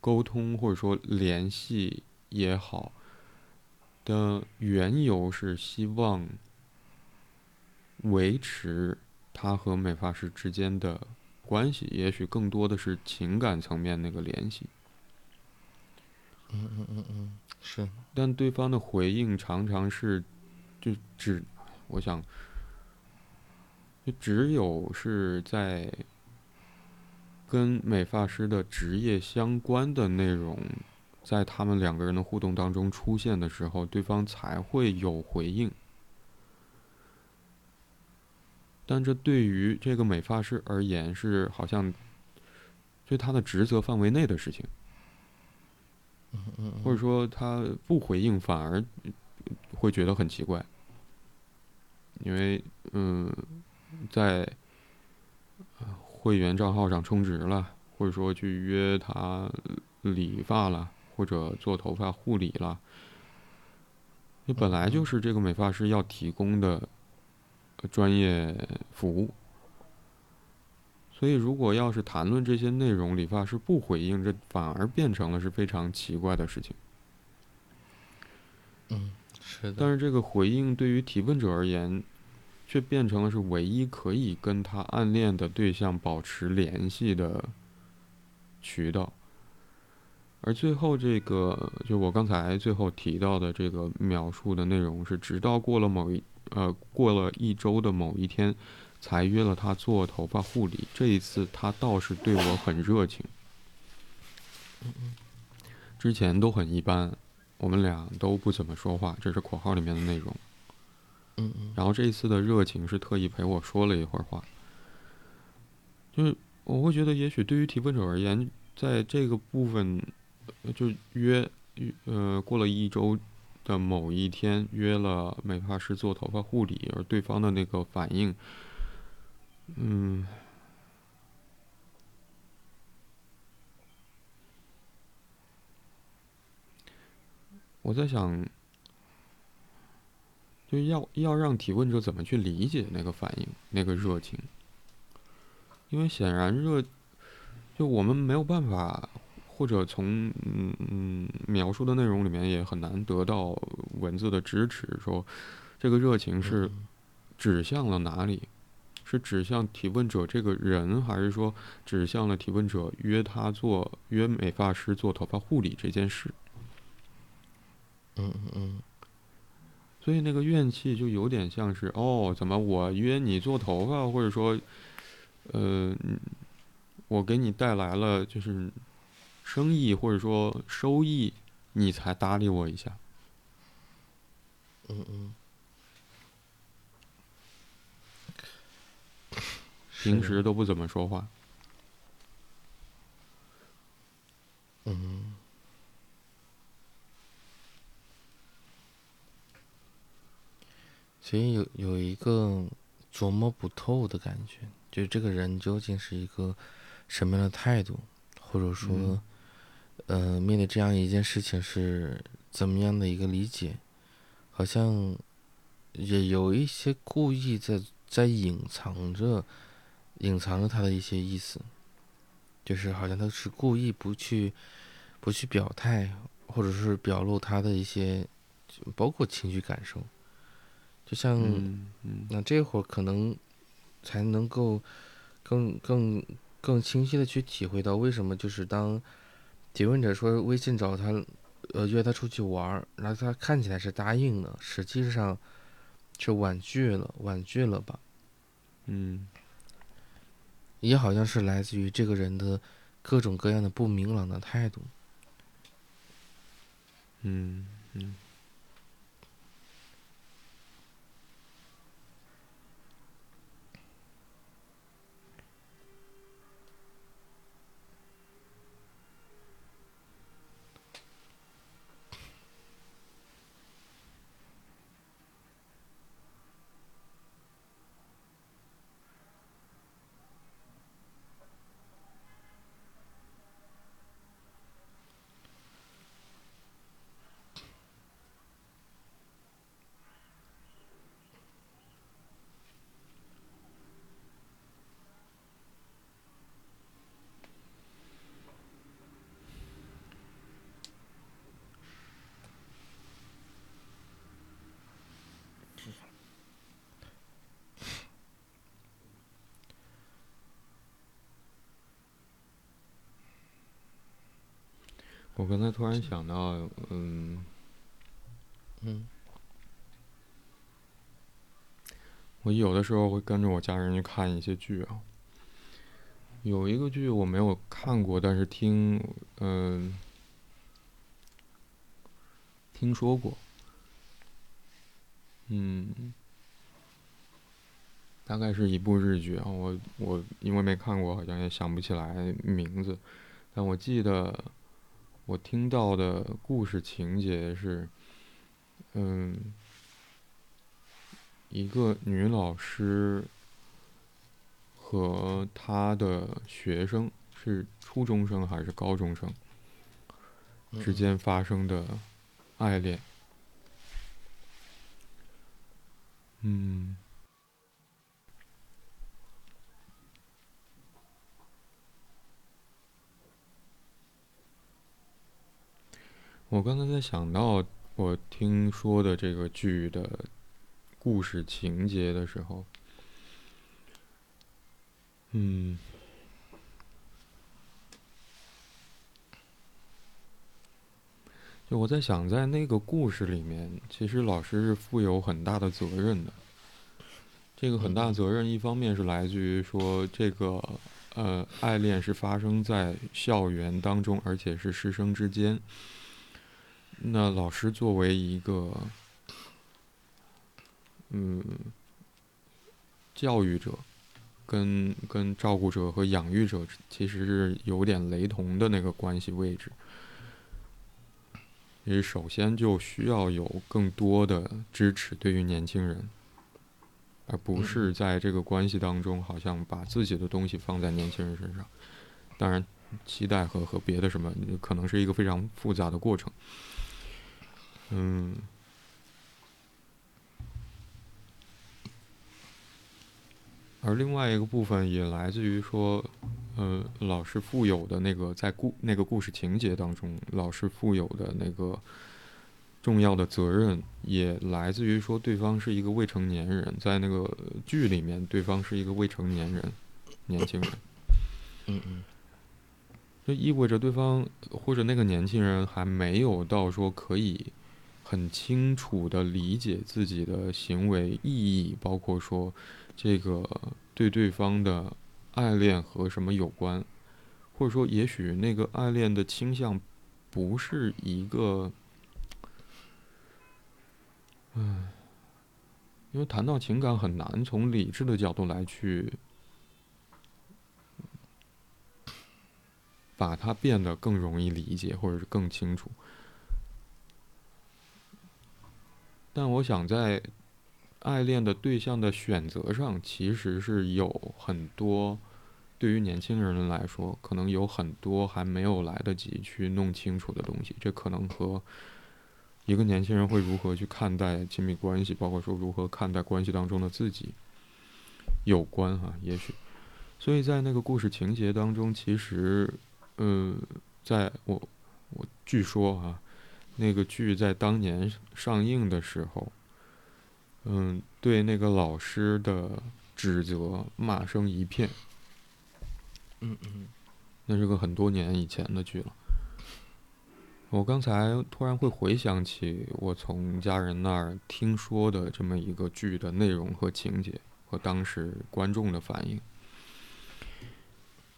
沟通或者说联系也好，的缘由是希望维持他和美发师之间的。关系也许更多的是情感层面那个联系。嗯嗯嗯嗯，是。但对方的回应常常是，就只，我想，就只有是在跟美发师的职业相关的内容，在他们两个人的互动当中出现的时候，对方才会有回应。但这对于这个美发师而言是好像，对他的职责范围内的事情，或者说他不回应反而会觉得很奇怪，因为嗯，在会员账号上充值了，或者说去约他理发了，或者做头发护理了，你本来就是这个美发师要提供的。专业服务，所以如果要是谈论这些内容，理发师不回应，这反而变成了是非常奇怪的事情。嗯，是的。但是这个回应对于提问者而言，却变成了是唯一可以跟他暗恋的对象保持联系的渠道。而最后这个，就我刚才最后提到的这个描述的内容是，直到过了某一呃过了一周的某一天，才约了他做头发护理。这一次他倒是对我很热情，之前都很一般，我们俩都不怎么说话，这是括号里面的内容。嗯嗯然后这一次的热情是特意陪我说了一会儿话，就是我会觉得，也许对于提问者而言，在这个部分，呃就约呃过了一周的某一天约了美发师做头发护理，而对方的那个反应，嗯，我在想。就要要让提问者怎么去理解那个反应，那个热情，因为显然热，就我们没有办法，或者从嗯嗯描述的内容里面也很难得到文字的支持，说这个热情是指向了哪里，是指向提问者这个人，还是说指向了提问者约他做约美发师做头发护理这件事？嗯嗯嗯。所以那个怨气就有点像是哦，怎么我约你做头发，或者说，呃，嗯我给你带来了就是生意或者说收益，你才搭理我一下。嗯嗯，平时都不怎么说话。嗯所以有有一个琢磨不透的感觉，就这个人究竟是一个什么样的态度，或者说，嗯呃，面对这样一件事情是怎么样的一个理解，好像也有一些故意在在隐藏着，隐藏着他的一些意思，就是好像他是故意不去不去表态，或者是表露他的一些，包括情绪感受，就像。嗯嗯那这会儿可能才能够更更更清晰的去体会到为什么就是当提问者说微信找他，呃约他出去玩儿，然后他看起来是答应了，实际上是婉拒了，婉拒了吧？嗯也好像是来自于这个人的各种各样的不明朗的态度。嗯嗯。我刚才突然想到，嗯，嗯我有的时候会跟着我家人去看一些剧啊。有一个剧我没有看过，但是听，嗯、听说过。嗯，大概是一部日剧啊，我我因为没看过，好像也想不起来名字，但我记得我听到的故事情节是，嗯，一个女老师和她的学生是初中生还是高中生嗯之间发生的爱恋。嗯，我刚才在想到我听说的这个剧的故事情节的时候，嗯，就我在想，在那个故事里面，其实老师是负有很大的责任的。这个很大责任，一方面是来自于说这个呃爱恋是发生在校园当中，而且是师生之间。那老师作为一个嗯教育者，跟跟照顾者和养育者其实是有点雷同的那个关系位置。你首先就需要有更多的支持对于年轻人。而不是在这个关系当中，好像把自己的东西放在年轻人身上。当然，期待和和别的什么，可能是一个非常复杂的过程。嗯。而另外一个部分也来自于说，呃，老师富有的那个在故那个故事情节当中，老师富有的那个。重要的责任也来自于说，对方是一个未成年人，在那个剧里面，对方是一个未成年人，年轻人。嗯嗯，这意味着对方或者那个年轻人还没有到说可以很清楚的理解自己的行为意义，包括说这个对对方的爱恋和什么有关，或者说也许那个爱恋的倾向不是一个。嗯，因为谈到情感很难从理智的角度来去把它变得更容易理解，或者是更清楚。但我想在爱恋的对象的选择上，其实是有很多对于年轻人来说，可能有很多还没有来得及去弄清楚的东西。这可能和。一个年轻人会如何去看待亲密关系，包括说如何看待关系当中的自己，有关哈，也许。所以在那个故事情节当中，其实，呃，在我我据说哈，那个剧在当年上映的时候，嗯，对那个老师的指责骂声一片。嗯嗯，那是个很多年以前的剧了。我刚才突然会回想起我从家人那儿听说的这么一个剧的内容和情节，和当时观众的反应。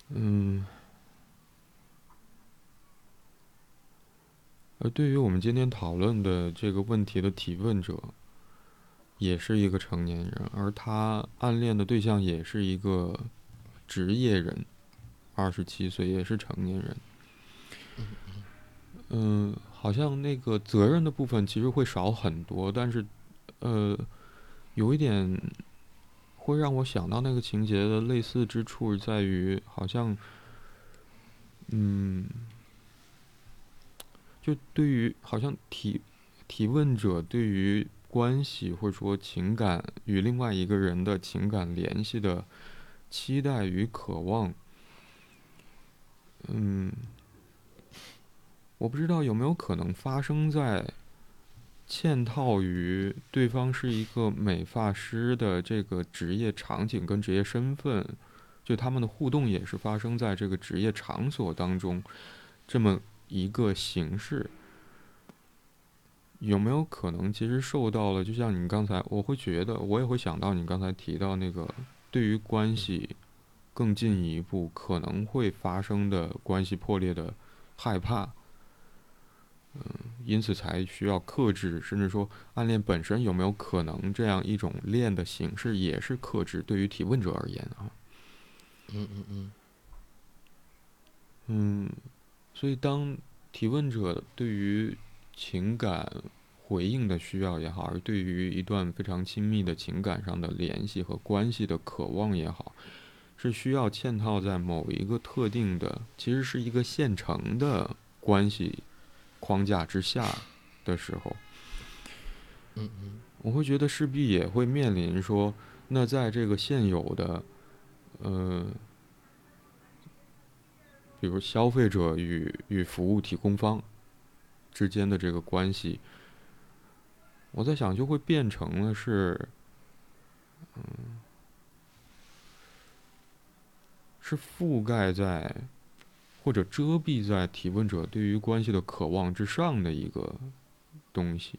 嗯，而对于我们今天讨论的这个问题的提问者，也是一个成年人，而他暗恋的对象也是一个职业人，二十七岁，也是成年人。嗯，好像那个责任的部分其实会少很多，但是，呃，有一点会让我想到那个情节的类似之处在于，好像，嗯，就对于好像提提问者对于关系或者说情感与另外一个人的情感联系的期待与渴望，嗯。我不知道有没有可能发生在嵌套于对方是一个美发师的这个职业场景跟职业身份，就他们的互动也是发生在这个职业场所当中，这么一个形式，有没有可能其实受到了？就像你刚才，我会觉得，我也会想到你刚才提到那个对于关系更进一步可能会发生的关系破裂的害怕。嗯，因此才需要克制，甚至说暗恋本身有没有可能这样一种恋的形式也是克制。对于提问者而言啊，嗯嗯嗯，嗯，所以当提问者对于情感回应的需要也好，而对于一段非常亲密的情感上的联系和关系的渴望也好，是需要嵌套在某一个特定的，其实是一个现成的关系。框架之下的时候，嗯嗯，我会觉得势必也会面临说，那在这个现有的，呃，比如消费者与与服务提供方之间的这个关系，我在想就会变成了是嗯，是覆盖在或者遮蔽在提问者对于关系的渴望之上的一个东西。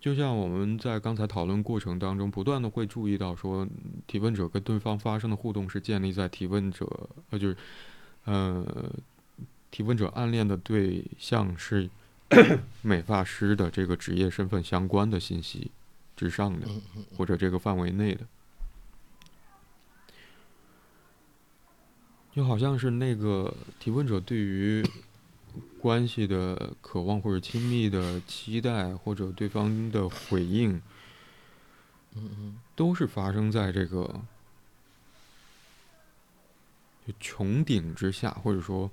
就像我们在刚才讨论过程当中，不断的会注意到说，提问者跟对方发生的互动是建立在提问者呃就是呃提问者暗恋的对象是 美发师的这个职业身份相关的信息之上的，或者这个范围内的，就好像是那个提问者对于。关系的渴望或者亲密的期待或者对方的回应，嗯嗯，都是发生在这个就穹顶之下，或者说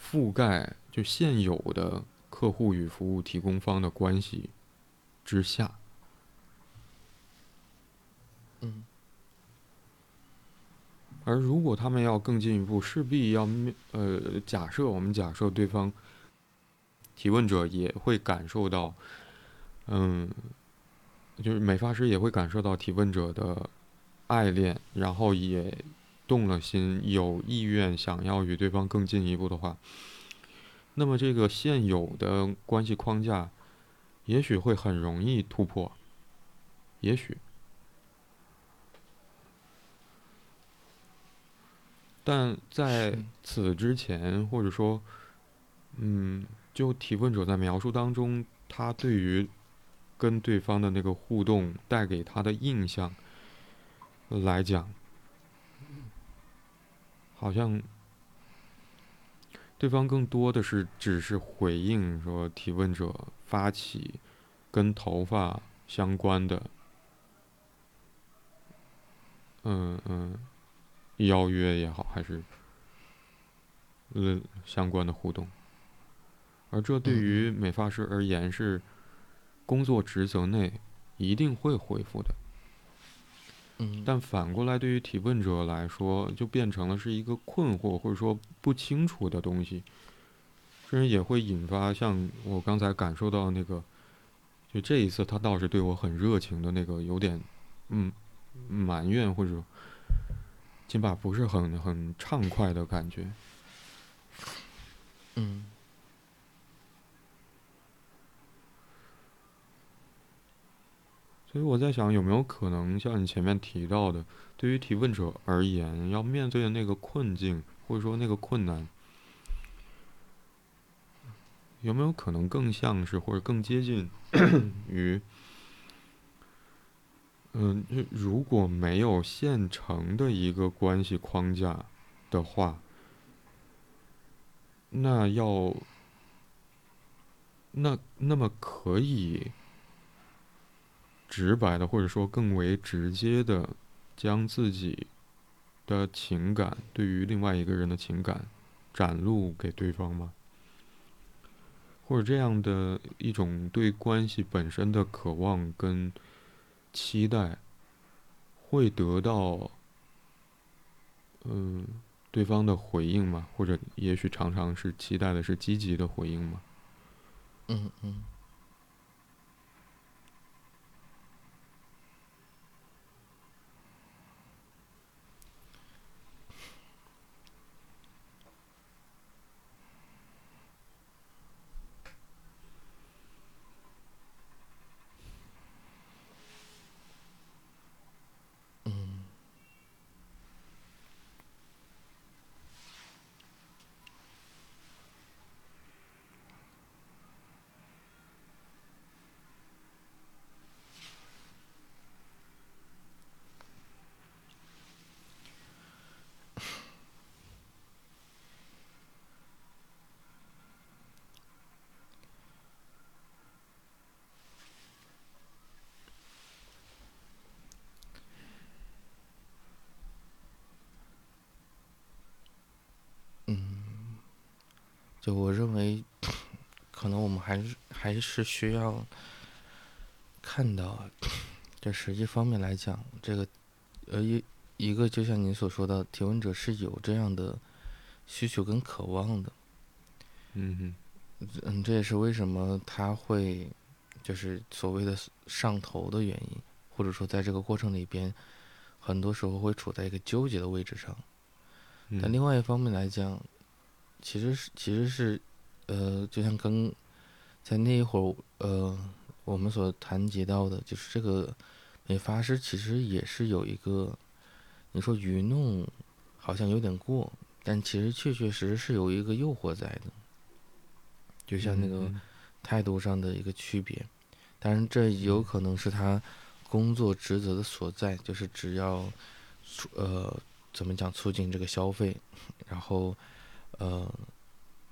覆盖就现有的客户与服务提供方的关系之下。嗯。而如果他们要更进一步，势必要呃，假设我们假设对方提问者也会感受到，嗯，就是美发师也会感受到提问者的爱恋，然后也动了心，有意愿想要与对方更进一步的话，那么这个现有的关系框架，也许会很容易突破，也许。但在此之前，或者说，嗯，就提问者在描述当中，他对于跟对方的那个互动带给他的印象来讲，好像对方更多的是只是回应说提问者发起跟头发相关的，嗯嗯。邀约也好，还是呃相关的互动，而这对于美发师而言是工作职责内一定会回复的。嗯，但反过来，对于提问者来说，就变成了是一个困惑或者说不清楚的东西，甚至也会引发像我刚才感受到那个，就这一次他倒是对我很热情的那个，有点嗯埋怨或者。起码不是很很畅快的感觉，嗯，所以我在想，有没有可能像你前面提到的，对于提问者而言，要面对的那个困境或者说那个困难，有没有可能更像是或者更接近 于？嗯，如果没有现成的一个关系框架的话，那要那那么可以直白的，或者说更为直接的，将自己的情感对于另外一个人的情感展露给对方吗？或者这样的一种对关系本身的渴望跟。期待会得到嗯对方的回应吗？或者也许常常是期待的是积极的回应吗？嗯嗯。就我认为，可能我们还是还是需要看到，这实际方面来讲，这个呃一一个就像您所说的，提问者是有这样的需求跟渴望的。嗯嗯，这也是为什么他会就是所谓的上头的原因，或者说在这个过程里边，很多时候会处在一个纠结的位置上。但另外一方面来讲，其实是其实是，呃，就像刚在那一会儿，呃，我们所谈及到的，就是这个美发师其实也是有一个，你说愚弄，好像有点过，但其实确确实实是有一个诱惑在的，就像那个态度上的一个区别。当然，这有可能是他工作职责的所在，就是只要，呃。怎么讲促进这个消费，然后，呃，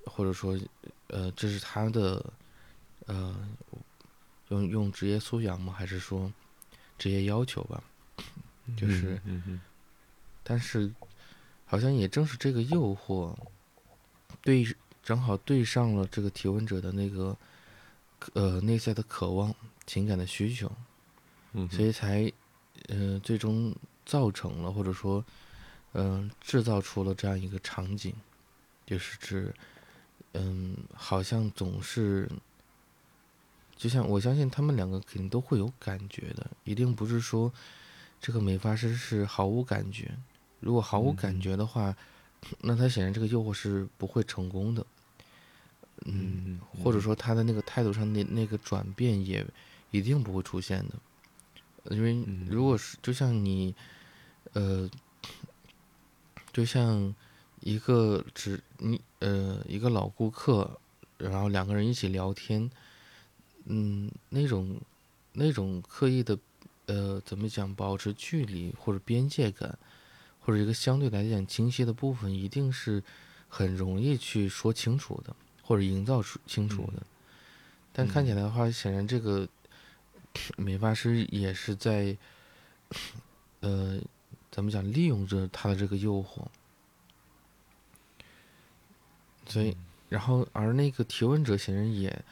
或者说，呃，这是他的，呃，用用职业素养吗？还是说职业要求吧？就是，但是好像也正是这个诱惑，对，正好对上了这个提问者的那个，呃，内在的渴望、情感的需求，所以才，呃，最终造成了，或者说。嗯，制造出了这样一个场景，就是指，嗯，好像总是，就像我相信他们两个肯定都会有感觉的，一定不是说这个美发师是毫无感觉。如果毫无感觉的话，那他显然这个诱惑是不会成功的。嗯，或者说他的那个态度上那那个转变也一定不会出现的，因为如果是就像你，呃。就像一个只你呃一个老顾客，然后两个人一起聊天，嗯，那种那种刻意的呃怎么讲保持距离或者边界感，或者一个相对来讲清晰的部分，一定是很容易去说清楚的，或者营造出清楚的。但看起来的话，显然这个美发师也是在呃。怎么讲？利用着他的这个诱惑，所以，然后，而那个提问者显然也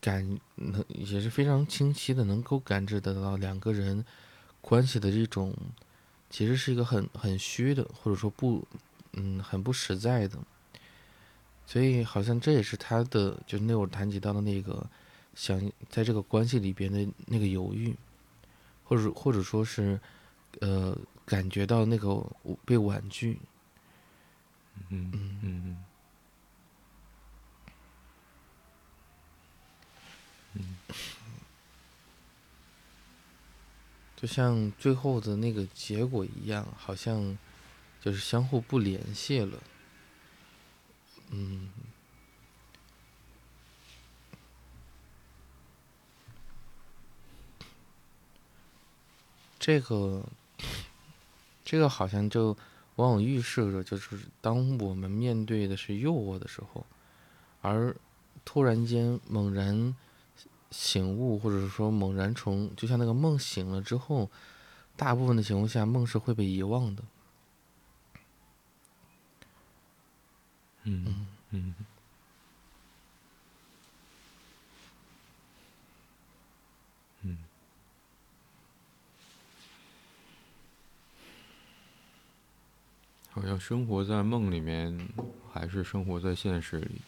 感能也是非常清晰的，能够感知得到两个人关系的这种，其实是一个很很虚的，或者说不，嗯，很不实在的。所以，好像这也是他的，就那会儿谈及到的那个，想在这个关系里边的那个犹豫，或者或者说是，呃。感觉到那个被婉拒，嗯嗯嗯就像最后的那个结果一样，好像就是相互不联系了，嗯，这个。这个好像就往往预示着，就是当我们面对的是诱惑的时候，而突然间猛然醒悟，或者是说猛然从，就像那个梦醒了之后，大部分的情况下，梦是会被遗忘的。嗯嗯。好像生活在梦里面，还是生活在现实里？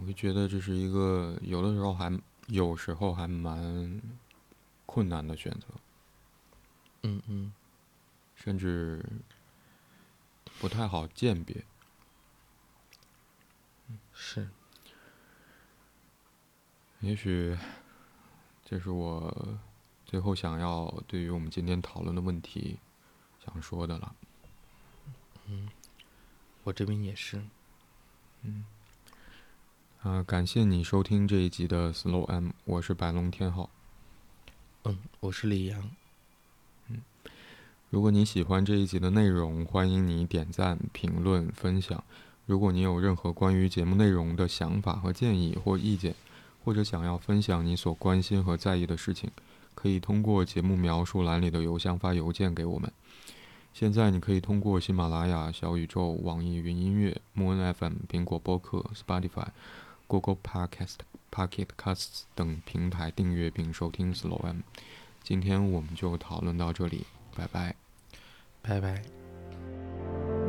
我就觉得这是一个有的时候还有时候还蛮困难的选择。嗯嗯，甚至不太好鉴别。是。也许这是我最后想要对于我们今天讨论的问题。想说的了，嗯，我这边也是，嗯，啊，感谢你收听这一集的 Slow M，我是白龙天浩，嗯，我是李阳，嗯，如果你喜欢这一集的内容，欢迎你点赞、评论、分享。如果你有任何关于节目内容的想法和建议或意见，或者想要分享你所关心和在意的事情，可以通过节目描述栏里的邮箱发邮件给我们。现在你可以通过喜马拉雅、小宇宙、网易云音乐、Moon FM、苹果播客、Spotify、Google Podcast、Pocket Casts 等平台订阅并收听 Slowen。今天我们就讨论到这里，拜拜，拜拜。